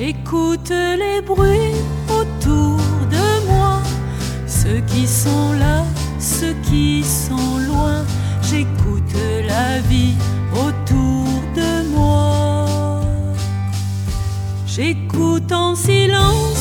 J'écoute les bruits autour de moi, ceux qui sont là, ceux qui sont loin. J'écoute la vie autour de moi. J'écoute en silence